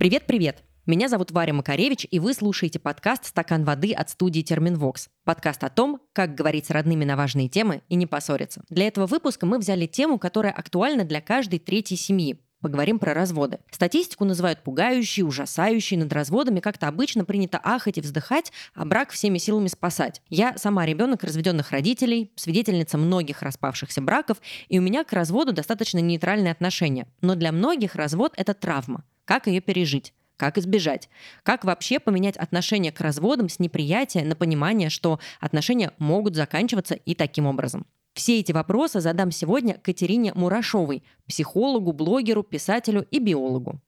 Привет-привет! Меня зовут Варя Макаревич, и вы слушаете подкаст «Стакан воды» от студии «Терминвокс». Подкаст о том, как говорить с родными на важные темы и не поссориться. Для этого выпуска мы взяли тему, которая актуальна для каждой третьей семьи Поговорим про разводы. Статистику называют пугающей, ужасающей. Над разводами как-то обычно принято ахать и вздыхать, а брак всеми силами спасать. Я сама ребенок разведенных родителей, свидетельница многих распавшихся браков, и у меня к разводу достаточно нейтральное отношение. Но для многих развод – это травма. Как ее пережить? Как избежать? Как вообще поменять отношение к разводам с неприятия на понимание, что отношения могут заканчиваться и таким образом? Все эти вопросы задам сегодня Катерине Мурашовой, психологу, блогеру, писателю и биологу.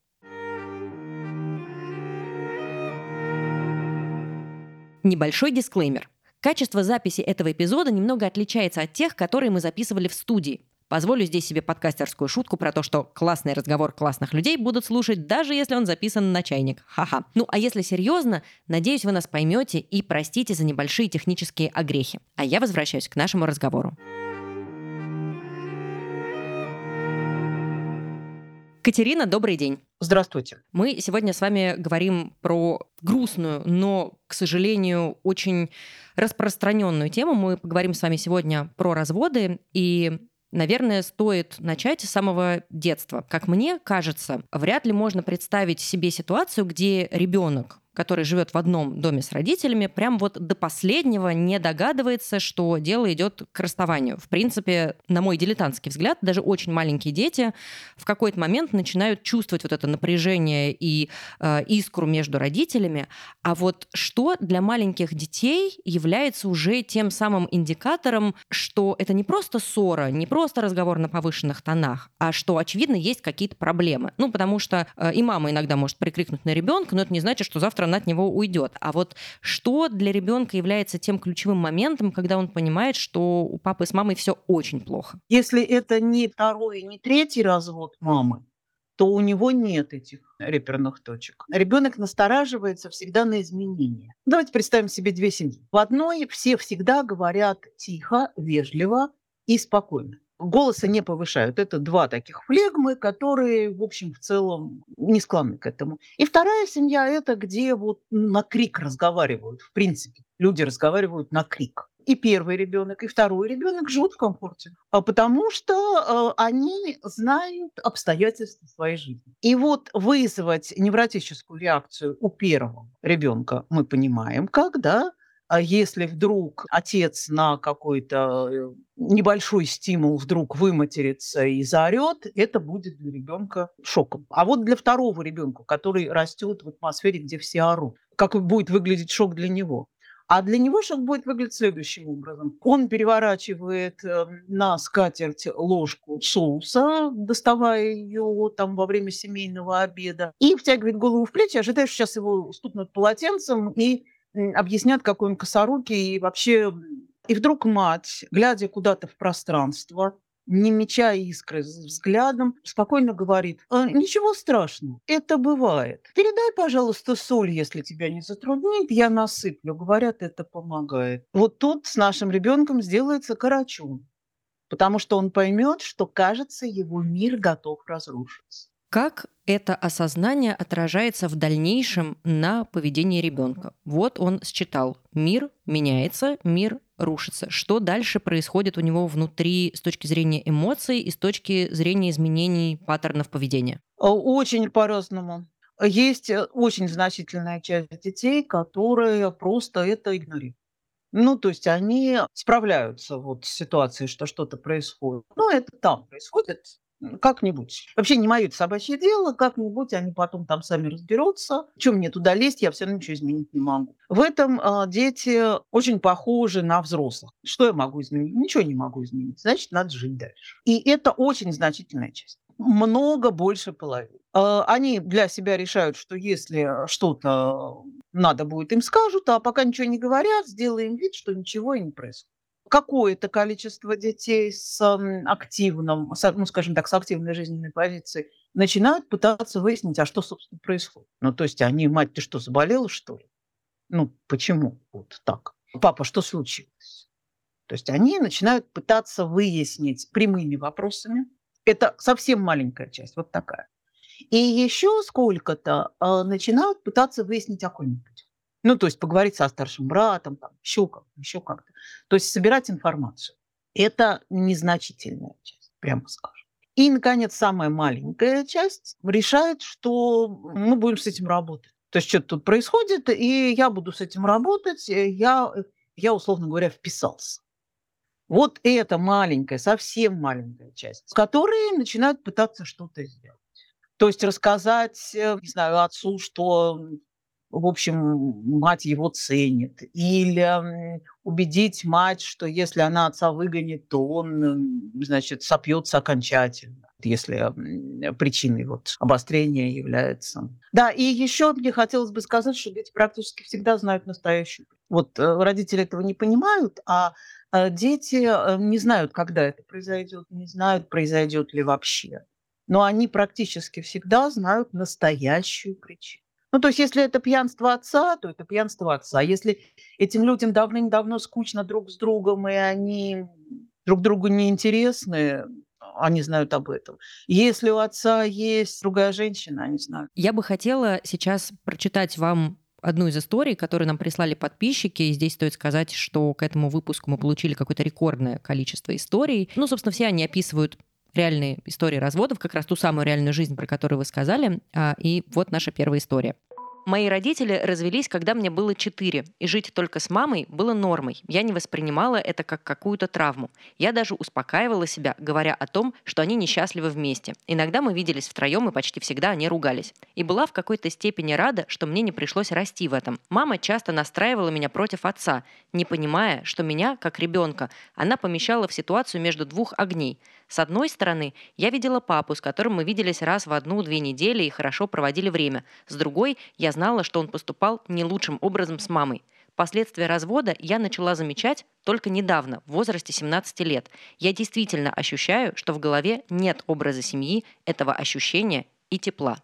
Небольшой дисклеймер. Качество записи этого эпизода немного отличается от тех, которые мы записывали в студии. Позволю здесь себе подкастерскую шутку про то, что классный разговор классных людей будут слушать, даже если он записан на чайник. Ха-ха. Ну а если серьезно, надеюсь, вы нас поймете и простите за небольшие технические огрехи. А я возвращаюсь к нашему разговору. Катерина, добрый день. Здравствуйте. Мы сегодня с вами говорим про грустную, но, к сожалению, очень распространенную тему. Мы поговорим с вами сегодня про разводы. И Наверное, стоит начать с самого детства. Как мне кажется, вряд ли можно представить себе ситуацию, где ребенок который живет в одном доме с родителями, прям вот до последнего не догадывается, что дело идет к расставанию. В принципе, на мой дилетантский взгляд, даже очень маленькие дети в какой-то момент начинают чувствовать вот это напряжение и э, искру между родителями. А вот что для маленьких детей является уже тем самым индикатором, что это не просто ссора, не просто разговор на повышенных тонах, а что, очевидно, есть какие-то проблемы. Ну, потому что э, и мама иногда может прикрикнуть на ребенка, но это не значит, что завтра она от него уйдет. А вот что для ребенка является тем ключевым моментом, когда он понимает, что у папы с мамой все очень плохо? Если это не второй, не третий развод мамы, то у него нет этих реперных точек. Ребенок настораживается всегда на изменения. Давайте представим себе две семьи. В одной все всегда говорят тихо, вежливо и спокойно голоса не повышают. Это два таких флегмы, которые, в общем, в целом не склонны к этому. И вторая семья – это где вот на крик разговаривают, в принципе. Люди разговаривают на крик. И первый ребенок, и второй ребенок живут в комфорте, а потому что э, они знают обстоятельства своей жизни. И вот вызвать невротическую реакцию у первого ребенка мы понимаем, когда если вдруг отец на какой-то э, небольшой стимул вдруг выматерится и заорет, это будет для ребенка шоком. А вот для второго ребенка, который растет в атмосфере, где все орут, как будет выглядеть шок для него? А для него шок будет выглядеть следующим образом. Он переворачивает э, на скатерть ложку соуса, доставая ее там во время семейного обеда, и втягивает голову в плечи, ожидая, что сейчас его стукнут полотенцем и объяснят, какой он косорукий и вообще... И вдруг мать, глядя куда-то в пространство, не мечая искры взглядом, спокойно говорит, «А, ничего страшного, это бывает. Передай, пожалуйста, соль, если тебя не затруднит, я насыплю. Говорят, это помогает. Вот тут с нашим ребенком сделается карачун, потому что он поймет, что, кажется, его мир готов разрушиться. Как это осознание отражается в дальнейшем на поведении ребенка? Вот он считал, мир меняется, мир рушится. Что дальше происходит у него внутри с точки зрения эмоций и с точки зрения изменений паттернов поведения? Очень по-разному. Есть э, очень значительная часть детей, которые просто это игнорируют. Ну, то есть они справляются вот с ситуацией, что что-то происходит. Ну, это там происходит, как-нибудь. Вообще не мое собачье дело, как-нибудь они потом там сами разберутся. Чем мне туда лезть, я все равно ничего изменить не могу. В этом э, дети очень похожи на взрослых. Что я могу изменить? Ничего не могу изменить. Значит, надо жить дальше. И это очень значительная часть. Много больше половины. Э, они для себя решают, что если что-то надо будет, им скажут, а пока ничего не говорят, сделаем вид, что ничего и не происходит какое-то количество детей с активным, ну, скажем так, с активной жизненной позицией начинают пытаться выяснить, а что, собственно, происходит. Ну, то есть они, мать, ты что, заболела, что ли? Ну, почему вот так? Папа, что случилось? То есть они начинают пытаться выяснить прямыми вопросами. Это совсем маленькая часть, вот такая. И еще сколько-то э, начинают пытаться выяснить окольничать. Ну, то есть поговорить со старшим братом, там, еще как-то, еще как-то. То есть собирать информацию. Это незначительная часть, прямо скажем. И, наконец, самая маленькая часть решает, что мы будем с этим работать. То есть что-то тут происходит, и я буду с этим работать, я, я условно говоря, вписался. Вот эта маленькая, совсем маленькая часть, которые начинают пытаться что-то сделать. То есть рассказать, э, не знаю, отцу, что в общем, мать его ценит. Или убедить мать, что если она отца выгонит, то он, значит, сопьется окончательно если причиной вот обострения является. Да, и еще мне хотелось бы сказать, что дети практически всегда знают настоящую. Вот э, родители этого не понимают, а э, дети э, не знают, когда это произойдет, не знают, произойдет ли вообще. Но они практически всегда знают настоящую причину. Ну, то есть, если это пьянство отца, то это пьянство отца. Если этим людям давным-давно скучно друг с другом, и они друг другу неинтересны, они знают об этом. Если у отца есть другая женщина, они знают. Я бы хотела сейчас прочитать вам одну из историй, которую нам прислали подписчики. И здесь стоит сказать, что к этому выпуску мы получили какое-то рекордное количество историй. Ну, собственно, все они описывают реальные истории разводов, как раз ту самую реальную жизнь, про которую вы сказали. А, и вот наша первая история. Мои родители развелись, когда мне было 4, и жить только с мамой было нормой. Я не воспринимала это как какую-то травму. Я даже успокаивала себя, говоря о том, что они несчастливы вместе. Иногда мы виделись втроем, и почти всегда они ругались. И была в какой-то степени рада, что мне не пришлось расти в этом. Мама часто настраивала меня против отца, не понимая, что меня, как ребенка, она помещала в ситуацию между двух огней – с одной стороны, я видела папу, с которым мы виделись раз в одну-две недели и хорошо проводили время. С другой, я знала, что он поступал не лучшим образом с мамой. Последствия развода я начала замечать только недавно, в возрасте 17 лет. Я действительно ощущаю, что в голове нет образа семьи, этого ощущения и тепла.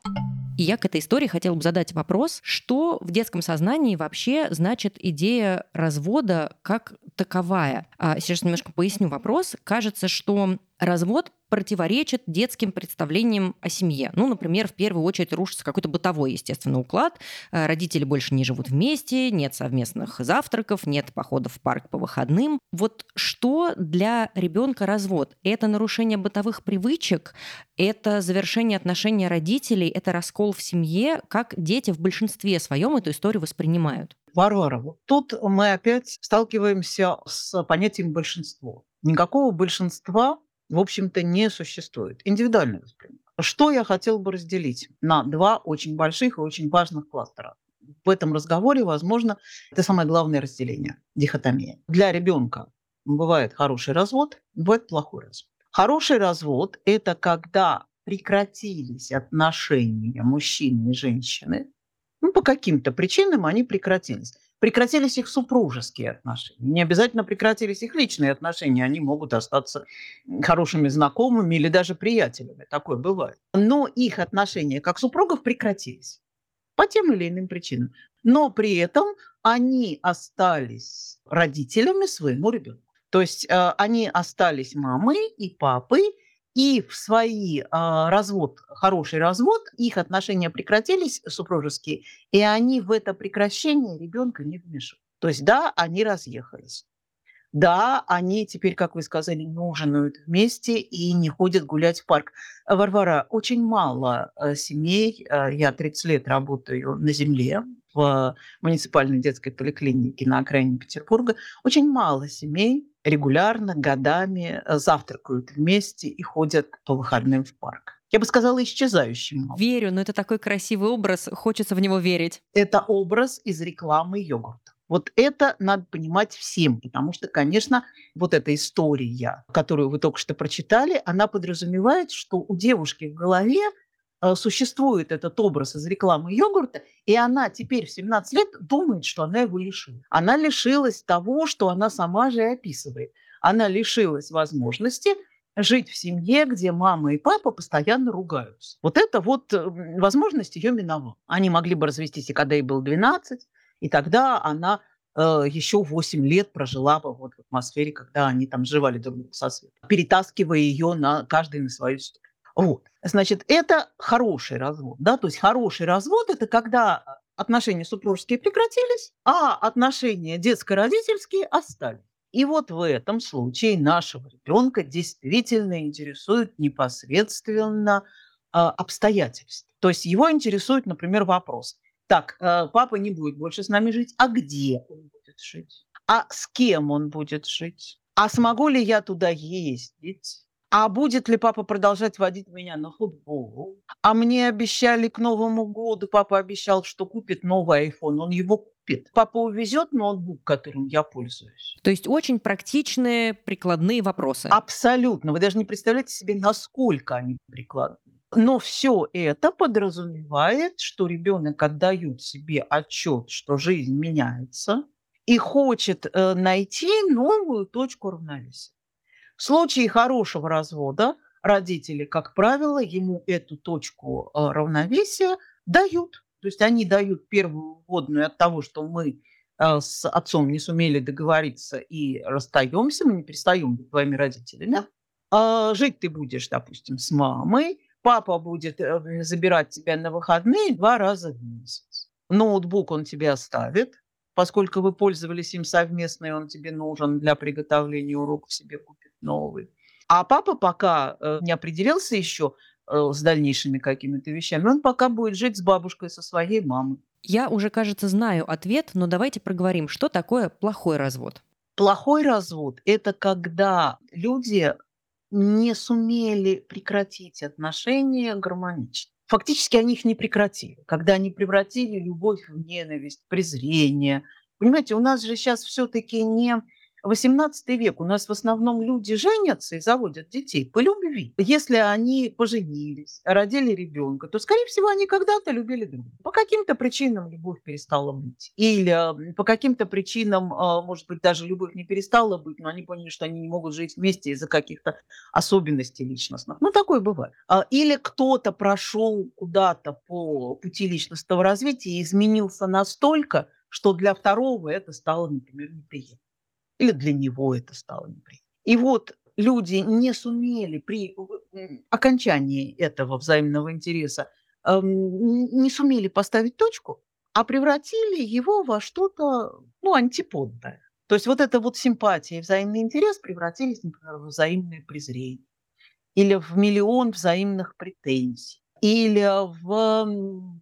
И я к этой истории хотела бы задать вопрос, что в детском сознании вообще значит идея развода как таковая. А сейчас немножко поясню вопрос. Кажется, что развод противоречит детским представлениям о семье. Ну, например, в первую очередь рушится какой-то бытовой, естественно, уклад. Э, родители больше не живут вместе, нет совместных завтраков, нет походов в парк по выходным. Вот что для ребенка развод? Это нарушение бытовых привычек, это завершение отношений родителей, это раскол в семье. Как дети в большинстве своем эту историю воспринимают? Варвара, вот тут мы опять сталкиваемся с понятием большинства. Никакого большинства в общем-то, не существует. Индивидуальное восприятие. Что я хотел бы разделить на два очень больших и очень важных кластера? В этом разговоре, возможно, это самое главное разделение, дихотомия. Для ребенка бывает хороший развод, бывает плохой развод. Хороший развод – это когда прекратились отношения мужчины и женщины, ну, по каким-то причинам они прекратились прекратились их супружеские отношения. Не обязательно прекратились их личные отношения. Они могут остаться хорошими знакомыми или даже приятелями. Такое бывает. Но их отношения как супругов прекратились по тем или иным причинам. Но при этом они остались родителями своему ребенку. То есть э, они остались мамой и папой, и в свои а, развод, хороший развод, их отношения прекратились супружеские, и они в это прекращение ребенка не вмешивают. То есть да, они разъехались. Да, они теперь, как вы сказали, не ужинают вместе и не ходят гулять в парк. Варвара, очень мало э, семей, э, я 30 лет работаю на земле, в муниципальной детской поликлинике на окраине Петербурга, очень мало семей регулярно, годами э, завтракают вместе и ходят по выходным в парк. Я бы сказала, исчезающим. Верю, но это такой красивый образ, хочется в него верить. Это образ из рекламы йогурта. Вот это надо понимать всем, потому что, конечно, вот эта история, которую вы только что прочитали, она подразумевает, что у девушки в голове существует этот образ из рекламы йогурта, и она теперь в 17 лет думает, что она его лишила. Она лишилась того, что она сама же и описывает. Она лишилась возможности жить в семье, где мама и папа постоянно ругаются. Вот это вот э, возможность ее миновала. Они могли бы развестись и когда ей было 12, и тогда она э, еще 8 лет прожила бы вот в атмосфере, когда они там жевали друг друга со светом, перетаскивая ее на каждый на свою сторону. Вот. Значит, это хороший развод. Да? То есть хороший развод – это когда отношения супружеские прекратились, а отношения детско-родительские остались. И вот в этом случае нашего ребенка действительно интересуют непосредственно э, обстоятельства. То есть его интересует, например, вопрос. Так, э, папа не будет больше с нами жить, а где он будет жить? А с кем он будет жить? А смогу ли я туда ездить? А будет ли папа продолжать водить меня на футбол? А мне обещали к Новому году, папа обещал, что купит новый iPhone, он его купит. Папа увезет ноутбук, которым я пользуюсь. То есть очень практичные, прикладные вопросы. Абсолютно. Вы даже не представляете себе, насколько они прикладные. Но все это подразумевает, что ребенок отдает себе отчет, что жизнь меняется, и хочет э, найти новую точку равновесия. В случае хорошего развода родители, как правило, ему эту точку э, равновесия дают. То есть они дают первую вводную от того, что мы э, с отцом не сумели договориться и расстаемся, мы не перестаем быть твоими родителями. А жить ты будешь, допустим, с мамой, папа будет э, забирать тебя на выходные два раза в месяц. Ноутбук он тебе оставит, поскольку вы пользовались им совместно, и он тебе нужен для приготовления уроков, себе купит новый. А папа пока э, не определился еще э, с дальнейшими какими-то вещами, он пока будет жить с бабушкой, со своей мамой. Я уже, кажется, знаю ответ, но давайте проговорим, что такое плохой развод. Плохой развод – это когда люди не сумели прекратить отношения гармонично. Фактически они их не прекратили. Когда они превратили любовь в ненависть, презрение. Понимаете, у нас же сейчас все-таки не 18 век у нас в основном люди женятся и заводят детей по любви. Если они поженились, родили ребенка, то, скорее всего, они когда-то любили друг друга. По каким-то причинам любовь перестала быть. Или по каким-то причинам, а, может быть, даже любовь не перестала быть, но они поняли, что они не могут жить вместе из-за каких-то особенностей личностных. Ну, такое бывает. А, или кто-то прошел куда-то по пути личностного развития и изменился настолько, что для второго это стало, например, неприятно или для него это стало неприятно. И вот люди не сумели при окончании этого взаимного интереса, не сумели поставить точку, а превратили его во что-то ну, антиподное. То есть вот эта вот симпатия и взаимный интерес превратились, например, в взаимное презрение или в миллион взаимных претензий, или в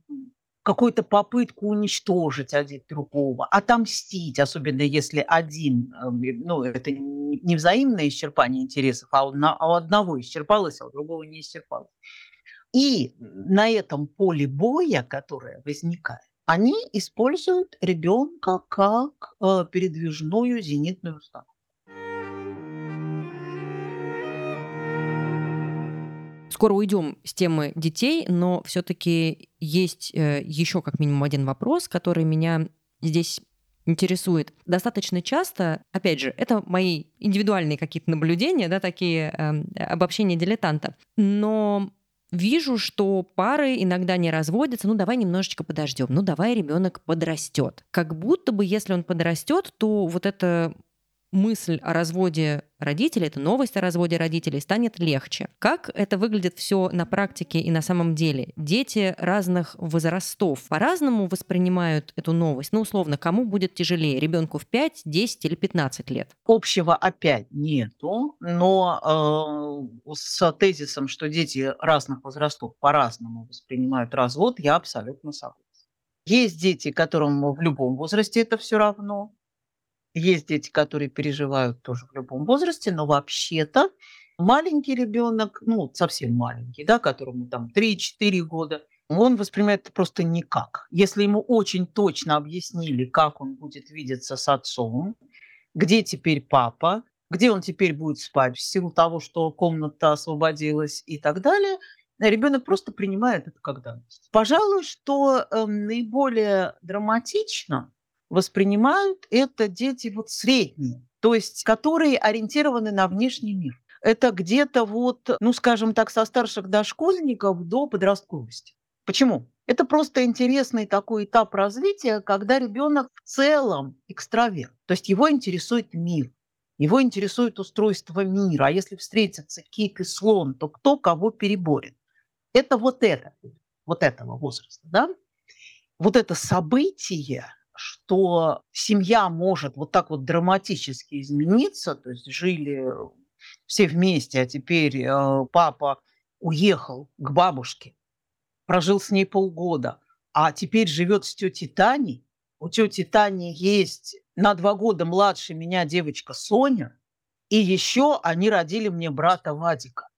какую-то попытку уничтожить один другого, отомстить, особенно если один, эм, ну, это не взаимное исчерпание интересов, а у одного исчерпалось, а у другого не исчерпалось. И на этом поле боя, которое возникает, они используют ребенка как э, передвижную зенитную установку. Скоро уйдем с темы детей, но все-таки есть э, еще как минимум один вопрос, который меня здесь интересует. Достаточно часто, опять же, это мои индивидуальные какие-то наблюдения, да, такие э, обобщения дилетанта, но вижу, что пары иногда не разводятся, ну давай немножечко подождем, ну давай ребенок подрастет. Как будто бы, если он подрастет, то вот это мысль о разводе родителей, эта новость о разводе родителей станет легче. Как это выглядит все на практике и на самом деле? Дети разных возрастов по-разному воспринимают эту новость. Ну, условно, кому будет тяжелее? Ребенку в 5, 10 или 15 лет? Общего опять нету, но э, с тезисом, что дети разных возрастов по-разному воспринимают развод, я абсолютно согласна. Есть дети, которым в любом возрасте это все равно. Есть дети, которые переживают тоже в любом возрасте, но вообще-то маленький ребенок, ну, совсем маленький, да, которому там 3-4 года, он воспринимает это просто никак. Если ему очень точно объяснили, как он будет видеться с отцом, где теперь папа, где он теперь будет спать в силу того, что комната освободилась и так далее, ребенок просто принимает это как данность. Пожалуй, что э, наиболее драматично воспринимают это дети вот средние, то есть которые ориентированы на внешний мир. Это где-то вот, ну скажем так, со старших дошкольников до подростковости. Почему? Это просто интересный такой этап развития, когда ребенок в целом экстраверт, то есть его интересует мир. Его интересует устройство мира. А если встретятся кит и слон, то кто кого переборет? Это вот это, вот этого возраста, да? Вот это событие, что семья может вот так вот драматически измениться, то есть жили все вместе, а теперь э, папа уехал к бабушке, прожил с ней полгода, а теперь живет с тетей Таней. У тети Тани есть на два года младше меня девочка Соня, и еще они родили мне брата Вадика.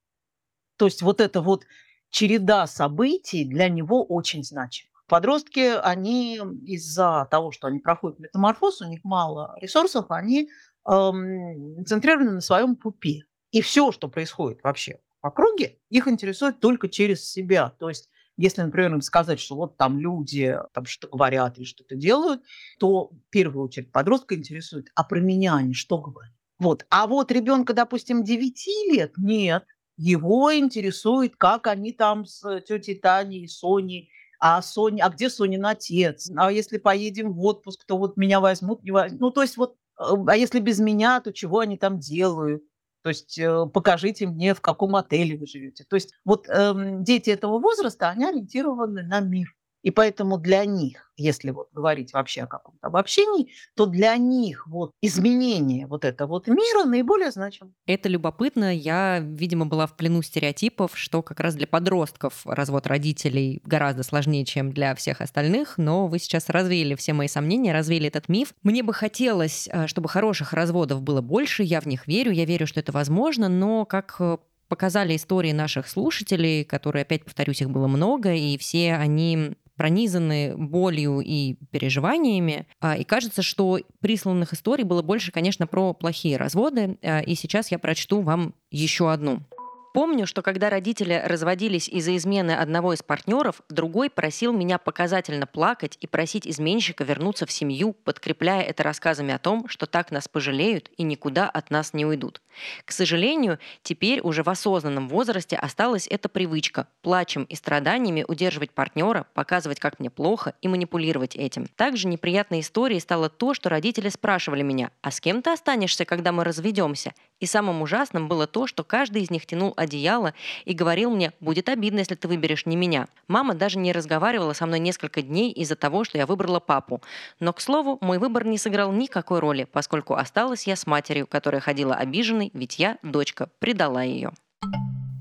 То есть вот эта вот череда событий для него очень значима. Подростки, они из-за того, что они проходят метаморфоз, у них мало ресурсов, они центрированы на своем пупе. И все, что происходит вообще в округе, их интересует только через себя. То есть если, например, им сказать, что вот там люди там что-то говорят или что-то делают, то в первую очередь подростка интересует, а про меня они что говорят? Вот. А вот ребенка, допустим, 9 лет, нет, его интересует, как они там с тетей Таней, Соней а Соня, а где Сонин отец? А если поедем в отпуск, то вот меня возьмут, не возьмут. Ну, то есть вот, э, а если без меня, то чего они там делают? То есть э, покажите мне, в каком отеле вы живете. То есть вот эм, дети этого возраста, они ориентированы на мир. И поэтому для них, если вот говорить вообще о каком-то обобщении, то для них вот изменение вот этого вот мира наиболее значимо. Это любопытно. Я, видимо, была в плену стереотипов, что как раз для подростков развод родителей гораздо сложнее, чем для всех остальных, но вы сейчас развеяли все мои сомнения, развеяли этот миф. Мне бы хотелось, э, чтобы хороших разводов было больше, я в них верю, я верю, что это возможно, но как э, показали истории наших слушателей, которые, опять повторюсь, их было много, и все они пронизаны болью и переживаниями. А, и кажется, что присланных историй было больше, конечно, про плохие разводы. А, и сейчас я прочту вам еще одну. Помню, что когда родители разводились из-за измены одного из партнеров, другой просил меня показательно плакать и просить изменщика вернуться в семью, подкрепляя это рассказами о том, что так нас пожалеют и никуда от нас не уйдут. К сожалению, теперь уже в осознанном возрасте осталась эта привычка – плачем и страданиями удерживать партнера, показывать, как мне плохо и манипулировать этим. Также неприятной историей стало то, что родители спрашивали меня, а с кем ты останешься, когда мы разведемся? И самым ужасным было то, что каждый из них тянул одеяло и говорил мне, будет обидно, если ты выберешь не меня. Мама даже не разговаривала со мной несколько дней из-за того, что я выбрала папу. Но, к слову, мой выбор не сыграл никакой роли, поскольку осталась я с матерью, которая ходила обиженной, ведь я, дочка, предала ее.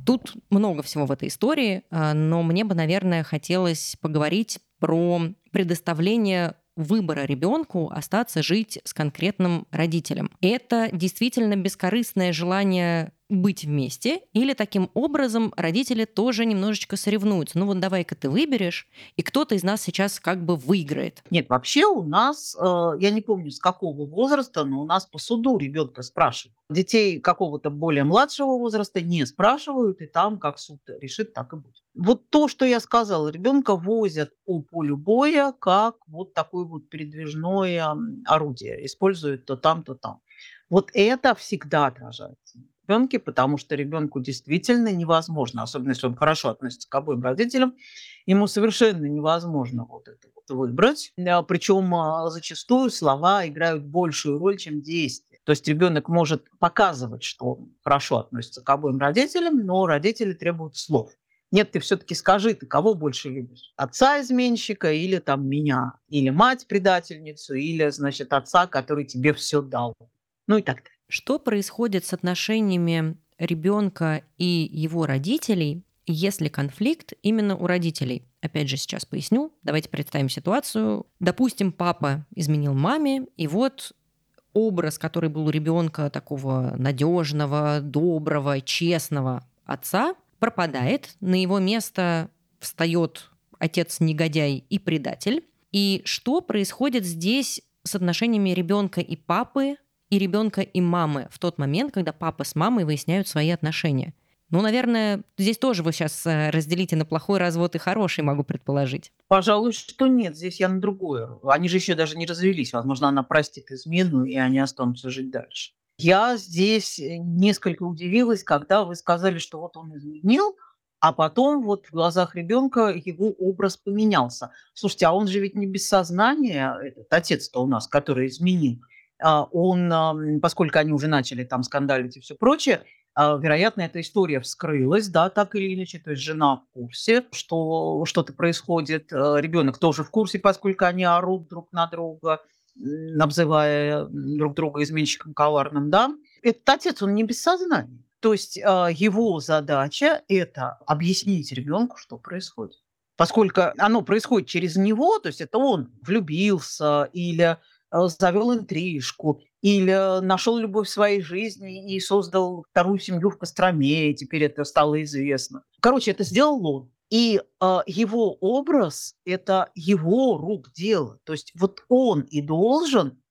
Тут много всего в этой истории, а, но мне бы, наверное, хотелось поговорить про предоставление выбора ребенку остаться жить с конкретным родителем. Это действительно бескорыстное желание быть вместе, или таким образом родители тоже немножечко соревнуются. Ну вот давай-ка ты выберешь, и кто-то из нас сейчас как бы выиграет. Нет, вообще у нас, э, я не помню с какого возраста, но у нас по суду ребенка спрашивают. Детей какого-то более младшего возраста не спрашивают, и там как суд решит, так и будет. Вот то, что я сказала, ребенка возят по полю боя как вот такое вот передвижное орудие, используют то там, то там. Вот это всегда отражается ребенке, потому что ребенку действительно невозможно, особенно если он хорошо относится к обоим родителям, ему совершенно невозможно вот это вот выбрать. Причем а, зачастую слова играют большую роль, чем действия. То есть ребенок может показывать, что он хорошо относится к обоим родителям, но родители требуют слов. Нет, ты все-таки скажи, ты кого больше любишь? Отца изменщика или там меня? Или мать предательницу? Или, значит, отца, который тебе все дал? Ну и так далее. Что происходит с отношениями ребенка и его родителей, если конфликт именно у родителей? Опять же, сейчас поясню. Давайте представим ситуацию. Допустим, папа изменил маме, и вот образ, который был у ребенка такого надежного, доброго, честного отца, пропадает. На его место встает отец-негодяй и предатель. И что происходит здесь с отношениями ребенка и папы и ребенка, и мамы в тот момент, когда папа с мамой выясняют свои отношения. Ну, наверное, здесь тоже вы сейчас э, разделите на плохой развод и хороший, могу предположить. Пожалуй, что нет, здесь я на другое. Они же еще даже не развелись. Возможно, она простит измену, и они останутся жить дальше. Я здесь э, несколько удивилась, когда вы сказали, что вот он изменил, а потом вот в глазах ребенка его образ поменялся. Слушайте, а он же ведь не без сознания, этот отец-то у нас, который изменил. А, он, поскольку они уже начали там скандалить и все прочее, а, вероятно, эта история вскрылась, да, так или иначе, то есть жена в курсе, что что-то происходит, а, ребенок тоже в курсе, поскольку они орут друг на друга, обзывая друг друга изменщиком коварным, да. Этот отец, он не без сознания. То есть его задача – это объяснить ребенку, что происходит. Поскольку оно происходит через него, то есть это он влюбился или завел интрижку, или нашел любовь в своей жизни и создал вторую семью в Костроме, и теперь это стало известно. Короче, это сделал он. И э, его образ – это его рук дело. То есть вот он и должен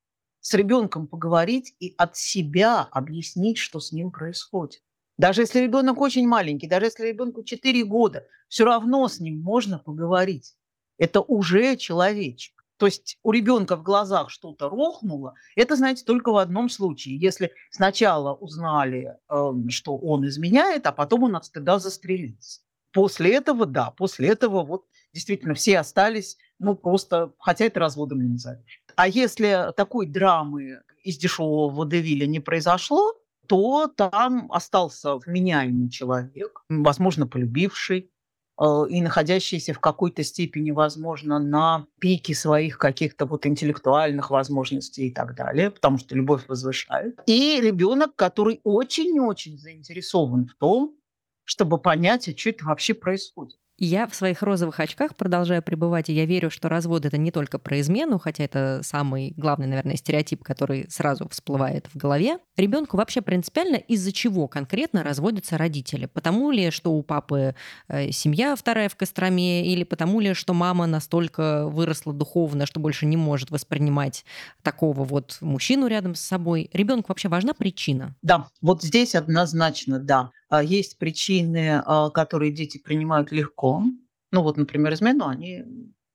с ребенком поговорить и от себя объяснить, что с ним происходит. Даже если ребенок очень маленький, даже если ребенку 4 года, все равно с ним можно поговорить. Это уже человечек. То есть у ребенка в глазах что-то рухнуло, это, знаете, только в одном случае. Если сначала узнали, эм, что он изменяет, а потом он от стыда застрелился. После этого, да, после этого вот действительно все остались, ну просто, хотя это разводом не назовешь. А если такой драмы из дешевого водевиля не произошло, то там остался вменяемый человек, возможно, полюбивший, и находящиеся в какой-то степени, возможно, на пике своих каких-то вот интеллектуальных возможностей и так далее, потому что любовь возвышает. И ребенок, который очень-очень заинтересован в том, чтобы понять, а что это вообще происходит. Я в своих розовых очках продолжаю пребывать, и я верю, что развод это не только про измену, хотя это самый главный, наверное, стереотип, который сразу всплывает в голове. Ребенку вообще принципиально из-за чего конкретно разводятся родители? Потому ли, что у папы э, семья вторая в Костроме, или потому ли, что мама настолько выросла духовно, что больше не может воспринимать такого вот мужчину рядом с собой? Ребенку вообще важна причина? Да, вот здесь однозначно да. А, есть причины, а, которые дети принимают легко. Ну вот, например, измену они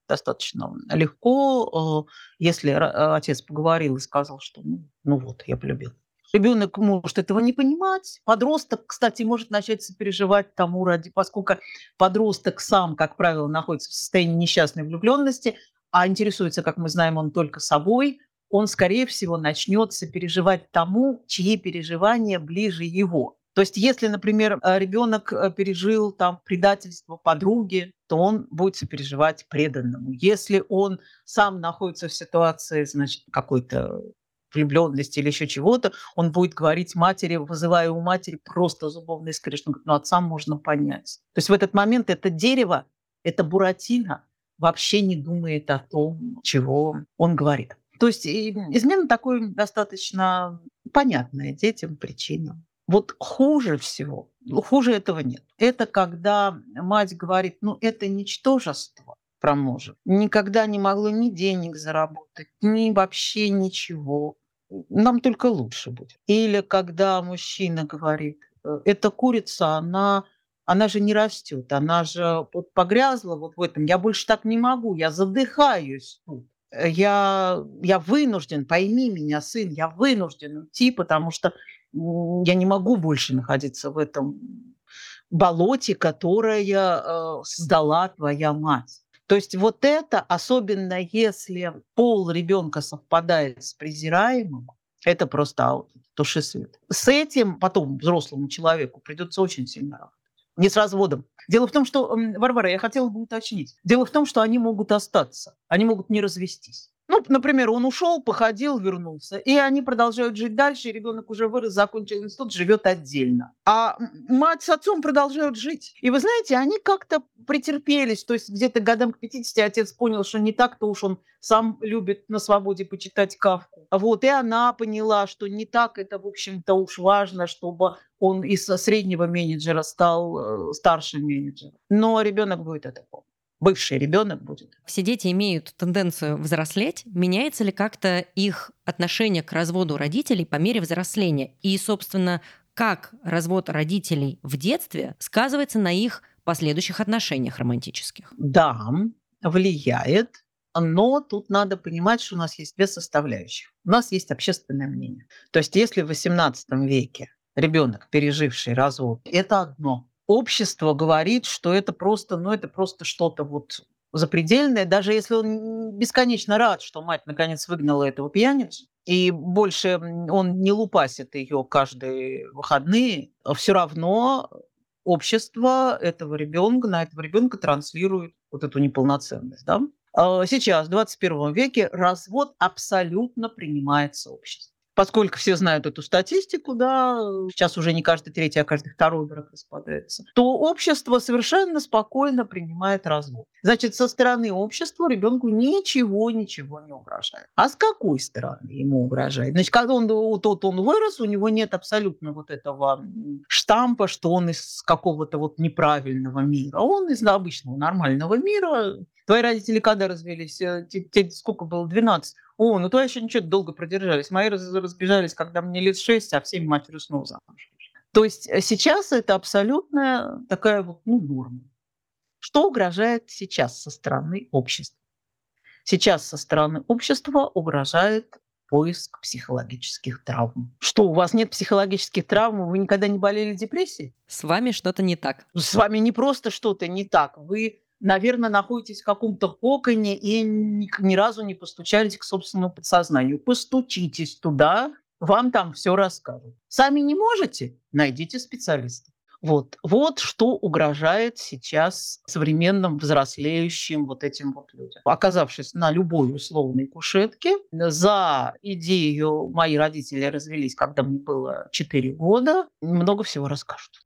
достаточно легко, а, если отец поговорил и сказал, что ну, ну вот, я полюбил. Ребенок может этого не понимать. Подросток, кстати, может начать сопереживать тому ради, поскольку подросток сам, как правило, находится в состоянии несчастной влюбленности, а интересуется, как мы знаем, он только собой, он, скорее всего, начнет сопереживать тому, чьи переживания ближе его. То есть, если, например, э, ребенок э, пережил там предательство подруги, то он будет сопереживать преданному. Если он сам находится в ситуации, значит, какой-то влюбленности или еще чего-то, он будет говорить матери, вызывая у матери просто зубовный скрежет. Он говорит, ну, отцам можно понять. То есть в этот момент это дерево, это Буратино вообще не думает о том, чего он говорит. То есть измена такой достаточно понятная детям причина. Вот хуже всего, хуже этого нет. Это когда мать говорит, ну это ничтожество про мужа. Никогда не могло ни денег заработать, ни вообще ничего. Нам только лучше будет. Или когда мужчина говорит, «Э, эта курица, она она же не растет, она же вот погрязла вот в этом. Я больше так не могу, я задыхаюсь тут. Я, я вынужден, пойми меня, сын, я вынужден уйти, потому что я не могу больше находиться в этом болоте, которое э, создала твоя мать. То есть вот это, особенно если пол ребенка совпадает с презираемым, это просто аут, туши свет. С этим потом взрослому человеку придется очень сильно работать. Не с разводом. Дело в том, что, Варвара, я хотела бы уточнить. Дело в том, что они могут остаться, они могут не развестись. Ну, например, он ушел, походил, вернулся, и они продолжают жить дальше, и ребенок уже вырос, закончил институт, живет отдельно. А мать с отцом продолжают жить. И вы знаете, они как-то претерпелись, то есть где-то годам к 50 отец понял, что не так-то уж он сам любит на свободе почитать Кавку. Вот, и она поняла, что не так это, в общем-то, уж важно, чтобы он из среднего менеджера стал э, старшим менеджером. Но ребенок будет это помнить бывший ребенок будет. Все дети имеют тенденцию взрослеть. Меняется ли как-то их отношение к разводу родителей по мере взросления? И, собственно, как развод родителей в детстве сказывается на их последующих отношениях романтических? Да, влияет. Но тут надо понимать, что у нас есть две составляющих. У нас есть общественное мнение. То есть если в XVIII веке ребенок, переживший развод, это одно общество говорит, что это просто, ну, это просто что-то вот запредельное, даже если он бесконечно рад, что мать наконец выгнала этого пьяницу, и больше он не лупасит ее каждые выходные, все равно общество этого ребенка на этого ребенка транслирует вот эту неполноценность. Да? А сейчас, в 21 веке, развод абсолютно принимается обществом поскольку все знают эту статистику, да, сейчас уже не каждый третий, а каждый второй брак распадается, то общество совершенно спокойно принимает развод. Значит, со стороны общества ребенку ничего, ничего не угрожает. А с какой стороны ему угрожает? Значит, когда он, тот он вырос, у него нет абсолютно вот этого штампа, что он из какого-то вот неправильного мира. Он из обычного нормального мира. Твои родители когда развелись? Тебе сколько было? 12. О, ну то еще ничего, долго продержались. Мои разбежались, когда мне лет шесть, а всеми матерью снова замуж. То есть э, сейчас это абсолютно такая вот ну, норма. Что угрожает сейчас со стороны общества? Сейчас со стороны общества угрожает поиск психологических травм. Что, у вас нет психологических травм? Вы никогда не болели депрессией? С вами что-то не так. С вами не просто что-то не так. Вы наверное, находитесь в каком-то коконе и ни, ни разу не постучались к собственному подсознанию. Постучитесь туда, вам там все расскажут. Сами не можете? Найдите специалиста. Вот. вот что угрожает сейчас современным взрослеющим вот этим вот людям. Оказавшись на любой условной кушетке, за идею мои родители развелись, когда мне было 4 года, много всего расскажут.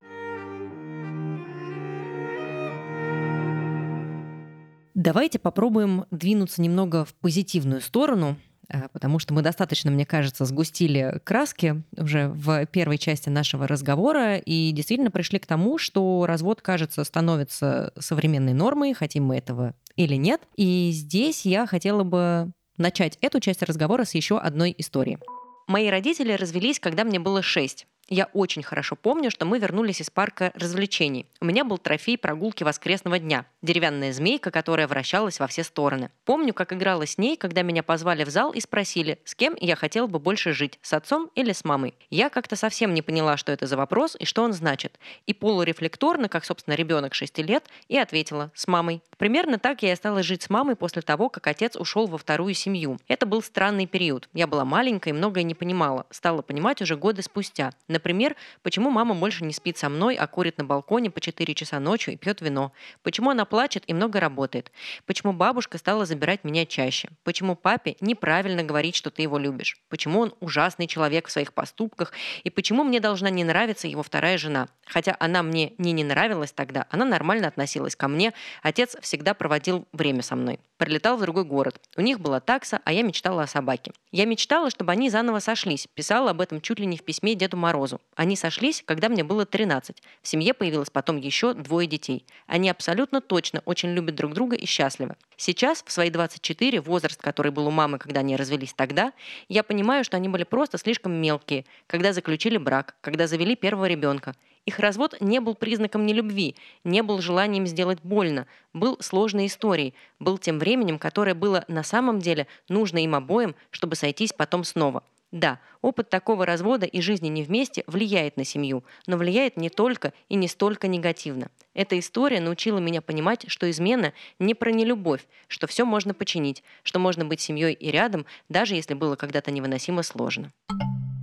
Давайте попробуем двинуться немного в позитивную сторону, э, потому что мы достаточно, мне кажется, сгустили краски уже в первой части нашего разговора и действительно пришли к тому, что развод, кажется, становится современной нормой, хотим мы этого или нет. И здесь я хотела бы начать эту часть разговора с еще одной истории. Мои родители развелись, когда мне было шесть. Я очень хорошо помню, что мы вернулись из парка развлечений. У меня был трофей прогулки воскресного дня – деревянная змейка, которая вращалась во все стороны. Помню, как играла с ней, когда меня позвали в зал и спросили, с кем я хотела бы больше жить – с отцом или с мамой. Я как-то совсем не поняла, что это за вопрос и что он значит. И полурефлекторно, как, собственно, ребенок 6 лет, и ответила – с мамой. Примерно так я и стала жить с мамой после того, как отец ушел во вторую семью. Это был странный период. Я была маленькая и многое не понимала. Стала понимать уже годы спустя. Например, почему мама больше не спит со мной, а курит на балконе по 4 часа ночью и пьет вино. Почему она плачет и много работает. Почему бабушка стала забирать меня чаще. Почему папе неправильно говорить, что ты его любишь. Почему он ужасный человек в своих поступках. И почему мне должна не нравиться его вторая жена. Хотя она мне не не нравилась тогда, она нормально относилась ко мне. Отец всегда проводил время со мной. Прилетал в другой город. У них была такса, а я мечтала о собаке. Я мечтала, чтобы они заново сошлись. Писала об этом чуть ли не в письме Деду Морозу. Они сошлись, когда мне было 13. В семье появилось потом еще двое детей. Они абсолютно точно очень любят друг друга и счастливы. Сейчас, в свои 24, возраст, который был у мамы, когда они развелись тогда, я понимаю, что они были просто слишком мелкие, когда заключили брак, когда завели первого ребенка. Их развод не был признаком нелюбви, не был желанием сделать больно, был сложной историей, был тем временем, которое было на самом деле нужно им обоим, чтобы сойтись потом снова. Да, опыт такого развода и жизни не вместе влияет на семью, но влияет не только и не столько негативно. Эта история научила меня понимать, что измена не про нелюбовь, что все можно починить, что можно быть семьей и рядом, даже если было когда-то невыносимо сложно.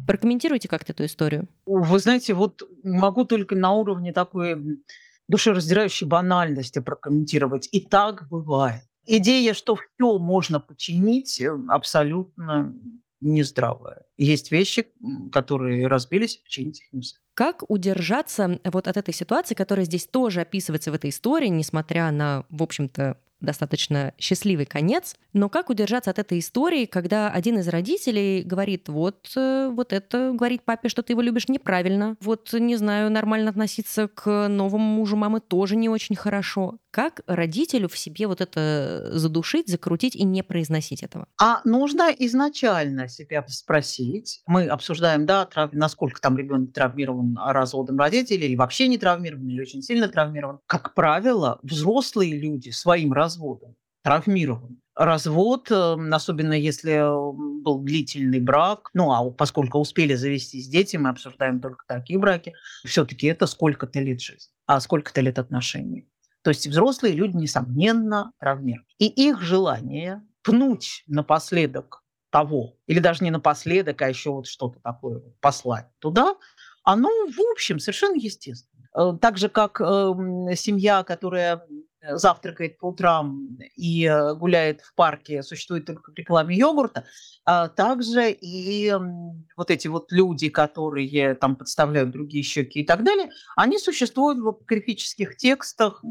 Прокомментируйте как-то эту историю. Вы знаете, вот могу только на уровне такой душераздирающей банальности прокомментировать. И так бывает. Идея, что все можно починить, э, абсолютно нездравая. Есть вещи, которые разбились, починить их нельзя. Как удержаться вот от этой ситуации, которая здесь тоже описывается в этой истории, несмотря на, в общем-то, достаточно счастливый конец. Но как удержаться от этой истории, когда один из родителей говорит, вот, э, вот это говорит папе, что ты его любишь неправильно. Вот, не знаю, нормально относиться к новому мужу мамы тоже не очень хорошо. Как родителю в себе вот это задушить, закрутить и не произносить этого? А нужно изначально себя спросить. Мы обсуждаем, да, трав... насколько там ребенок травмирован разводом родителей, или вообще не травмирован, или очень сильно травмирован. Как правило, взрослые люди своим разводом разводом, травмирован. Развод, эм, особенно если был длительный брак, ну а поскольку успели завестись дети, мы обсуждаем только такие браки, все-таки это сколько-то лет жизни, а сколько-то лет отношений. То есть взрослые люди, несомненно, травмированы. И их желание пнуть напоследок того, или даже не напоследок, а еще вот что-то такое послать туда, оно, в общем, совершенно естественно. Э, так же, как э, семья, которая завтракает по утрам и э, гуляет в парке, существует только в рекламе йогурта, а также и вот эти вот люди, которые там подставляют другие щеки и так далее, они существуют в апокрифических текстах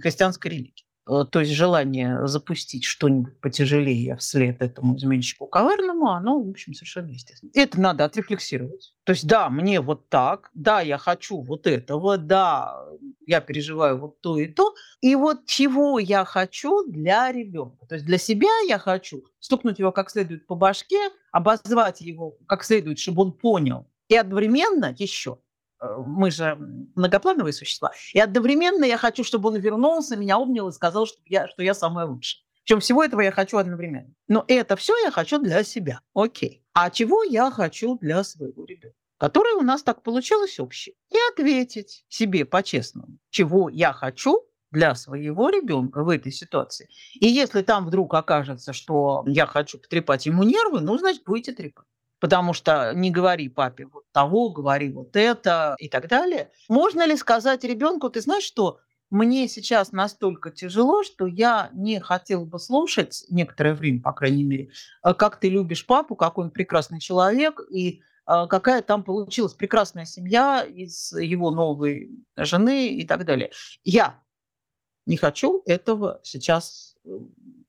христианской религии. Э, то есть желание запустить что-нибудь потяжелее вслед этому изменщику коварному, оно, в общем, совершенно естественно. Это надо отрефлексировать. То есть, да, мне вот так, да, я хочу вот этого, да, я переживаю вот то и то, и вот чего я хочу для ребенка. То есть для себя я хочу стукнуть его как следует по башке, обозвать его как следует, чтобы он понял, и одновременно еще мы же многоплановые существа. И одновременно я хочу, чтобы он вернулся, меня обнял и сказал, что я, что я самая лучшая. Причем всего этого я хочу одновременно. Но это все я хочу для себя. Окей. А чего я хочу для своего ребенка? Который у нас так получилось общий. И ответить себе по-честному, чего я хочу для своего ребенка в этой ситуации. И если там вдруг окажется, что я хочу потрепать ему нервы, ну, значит, будете трепать потому что не говори папе того, говори вот это и так далее. Можно ли сказать ребенку, ты знаешь что, мне сейчас настолько тяжело, что я не хотел бы слушать некоторое время, по крайней мере, э, как ты любишь папу, какой он прекрасный человек, и э, какая там получилась прекрасная семья из его новой жены и так далее. Я не хочу этого сейчас э,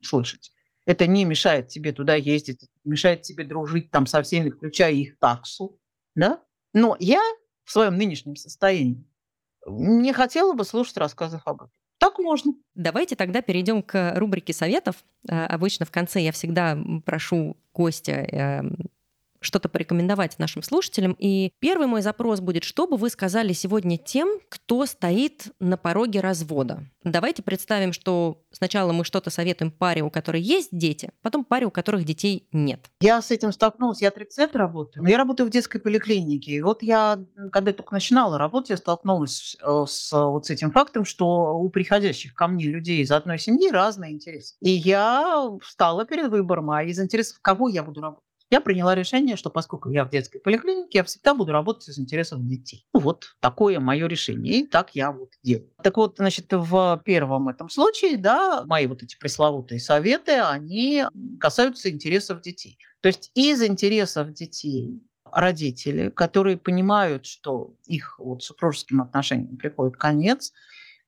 слышать. Это не мешает тебе туда ездить, мешает тебе дружить там со всеми, включая их таксу. Да? Но я в своем нынешнем состоянии не хотела бы слушать рассказов об этом. Так можно. Давайте тогда перейдем к рубрике советов. Э, обычно в конце я всегда прошу гостя эм, что-то порекомендовать нашим слушателям. И первый мой запрос будет, что бы вы сказали сегодня тем, кто стоит на пороге развода? Давайте представим, что сначала мы что-то советуем паре, у которой есть дети, потом паре, у которых детей нет. Я с этим столкнулась. Я 30 лет работаю. Я работаю в детской поликлинике. И вот я, когда только начинала работать, я столкнулась э, с вот с этим фактом, что у приходящих ко мне людей из одной семьи разные интересы. И я встала перед выбором, а из интересов кого я буду работать? Я приняла решение, что поскольку я в детской поликлинике, я всегда буду работать из интересов детей. Ну, вот такое мое решение. И так я вот делаю. Так вот, значит, в первом этом случае, да, мои вот эти пресловутые советы, они касаются интересов детей. То есть из интересов детей родители, которые понимают, что их вот супружеским отношениям приходит конец,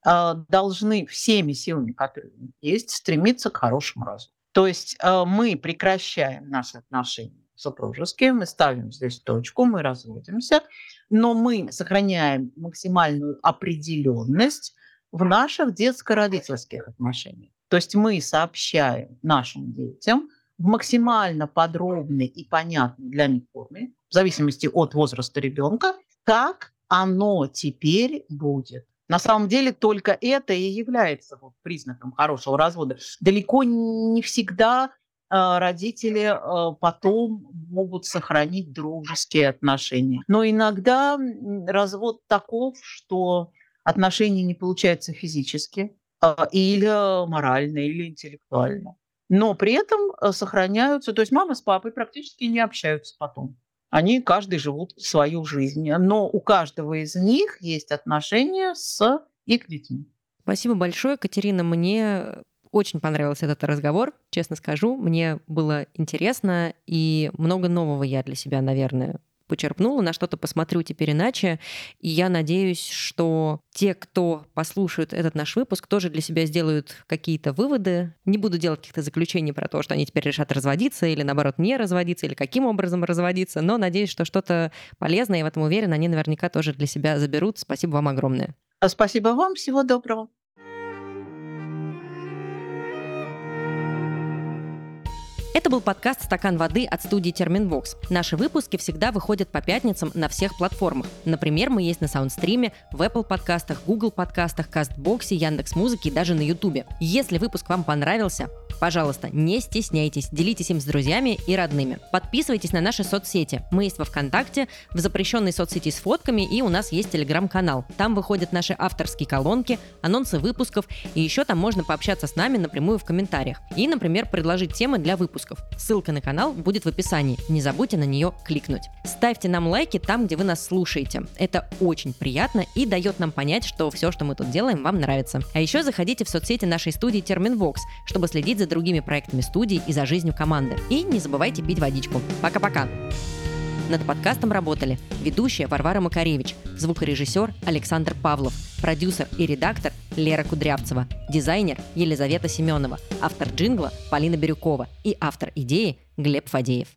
а, должны всеми силами, которые есть, стремиться к хорошему разуму. То есть э, мы прекращаем наши отношения супружеские, мы ставим здесь точку, мы разводимся, но мы сохраняем максимальную определенность в наших детско-родительских отношениях. То есть мы сообщаем нашим детям в максимально подробной и понятной для них форме, в зависимости от возраста ребенка, как оно теперь будет. На самом деле только это и является вот признаком хорошего развода. Далеко не всегда а, родители а, потом могут сохранить дружеские отношения. Но иногда развод таков, что отношения не получаются физически а, или морально, или интеллектуально. Но при этом сохраняются, то есть мама с папой практически не общаются потом они каждый живут свою жизнь. Но у каждого из них есть отношения с их детьми. Спасибо большое, Катерина. Мне очень понравился этот разговор, честно скажу. Мне было интересно, и много нового я для себя, наверное, почерпнула, на что-то посмотрю теперь иначе. И я надеюсь, что те, кто послушают этот наш выпуск, тоже для себя сделают какие-то выводы. Не буду делать каких-то заключений про то, что они теперь решат разводиться или, наоборот, не разводиться, или каким образом разводиться, но надеюсь, что что-то полезное, я в этом уверена, они наверняка тоже для себя заберут. Спасибо вам огромное. Спасибо вам. Всего доброго. Это был подкаст «Стакан воды» от студии Терминвокс. Наши выпуски всегда выходят по пятницам на всех платформах. Например, мы есть на Саундстриме, в Apple подкастах, Google подкастах, Кастбоксе, Яндекс.Музыке и даже на Ютубе. Если выпуск вам понравился, Пожалуйста, не стесняйтесь, делитесь им с друзьями и родными. Подписывайтесь на наши соцсети. Мы есть во ВКонтакте, в запрещенной соцсети с фотками, и у нас есть телеграм-канал. Там выходят наши авторские колонки, анонсы выпусков, и еще там можно пообщаться с нами напрямую в комментариях. И, например, предложить темы для выпусков. Ссылка на канал будет в описании. Не забудьте на нее кликнуть. Ставьте нам лайки там, где вы нас слушаете. Это очень приятно и дает нам понять, что все, что мы тут делаем, вам нравится. А еще заходите в соцсети нашей студии Терминвокс, чтобы следить за другими проектами студии и за жизнью команды. И не забывайте пить водичку. Пока-пока! Над подкастом работали ведущая Варвара Макаревич, звукорежиссер Александр Павлов, продюсер и редактор Лера Кудрявцева, дизайнер Елизавета Семенова, автор джингла Полина Бирюкова и автор идеи Глеб Фадеев.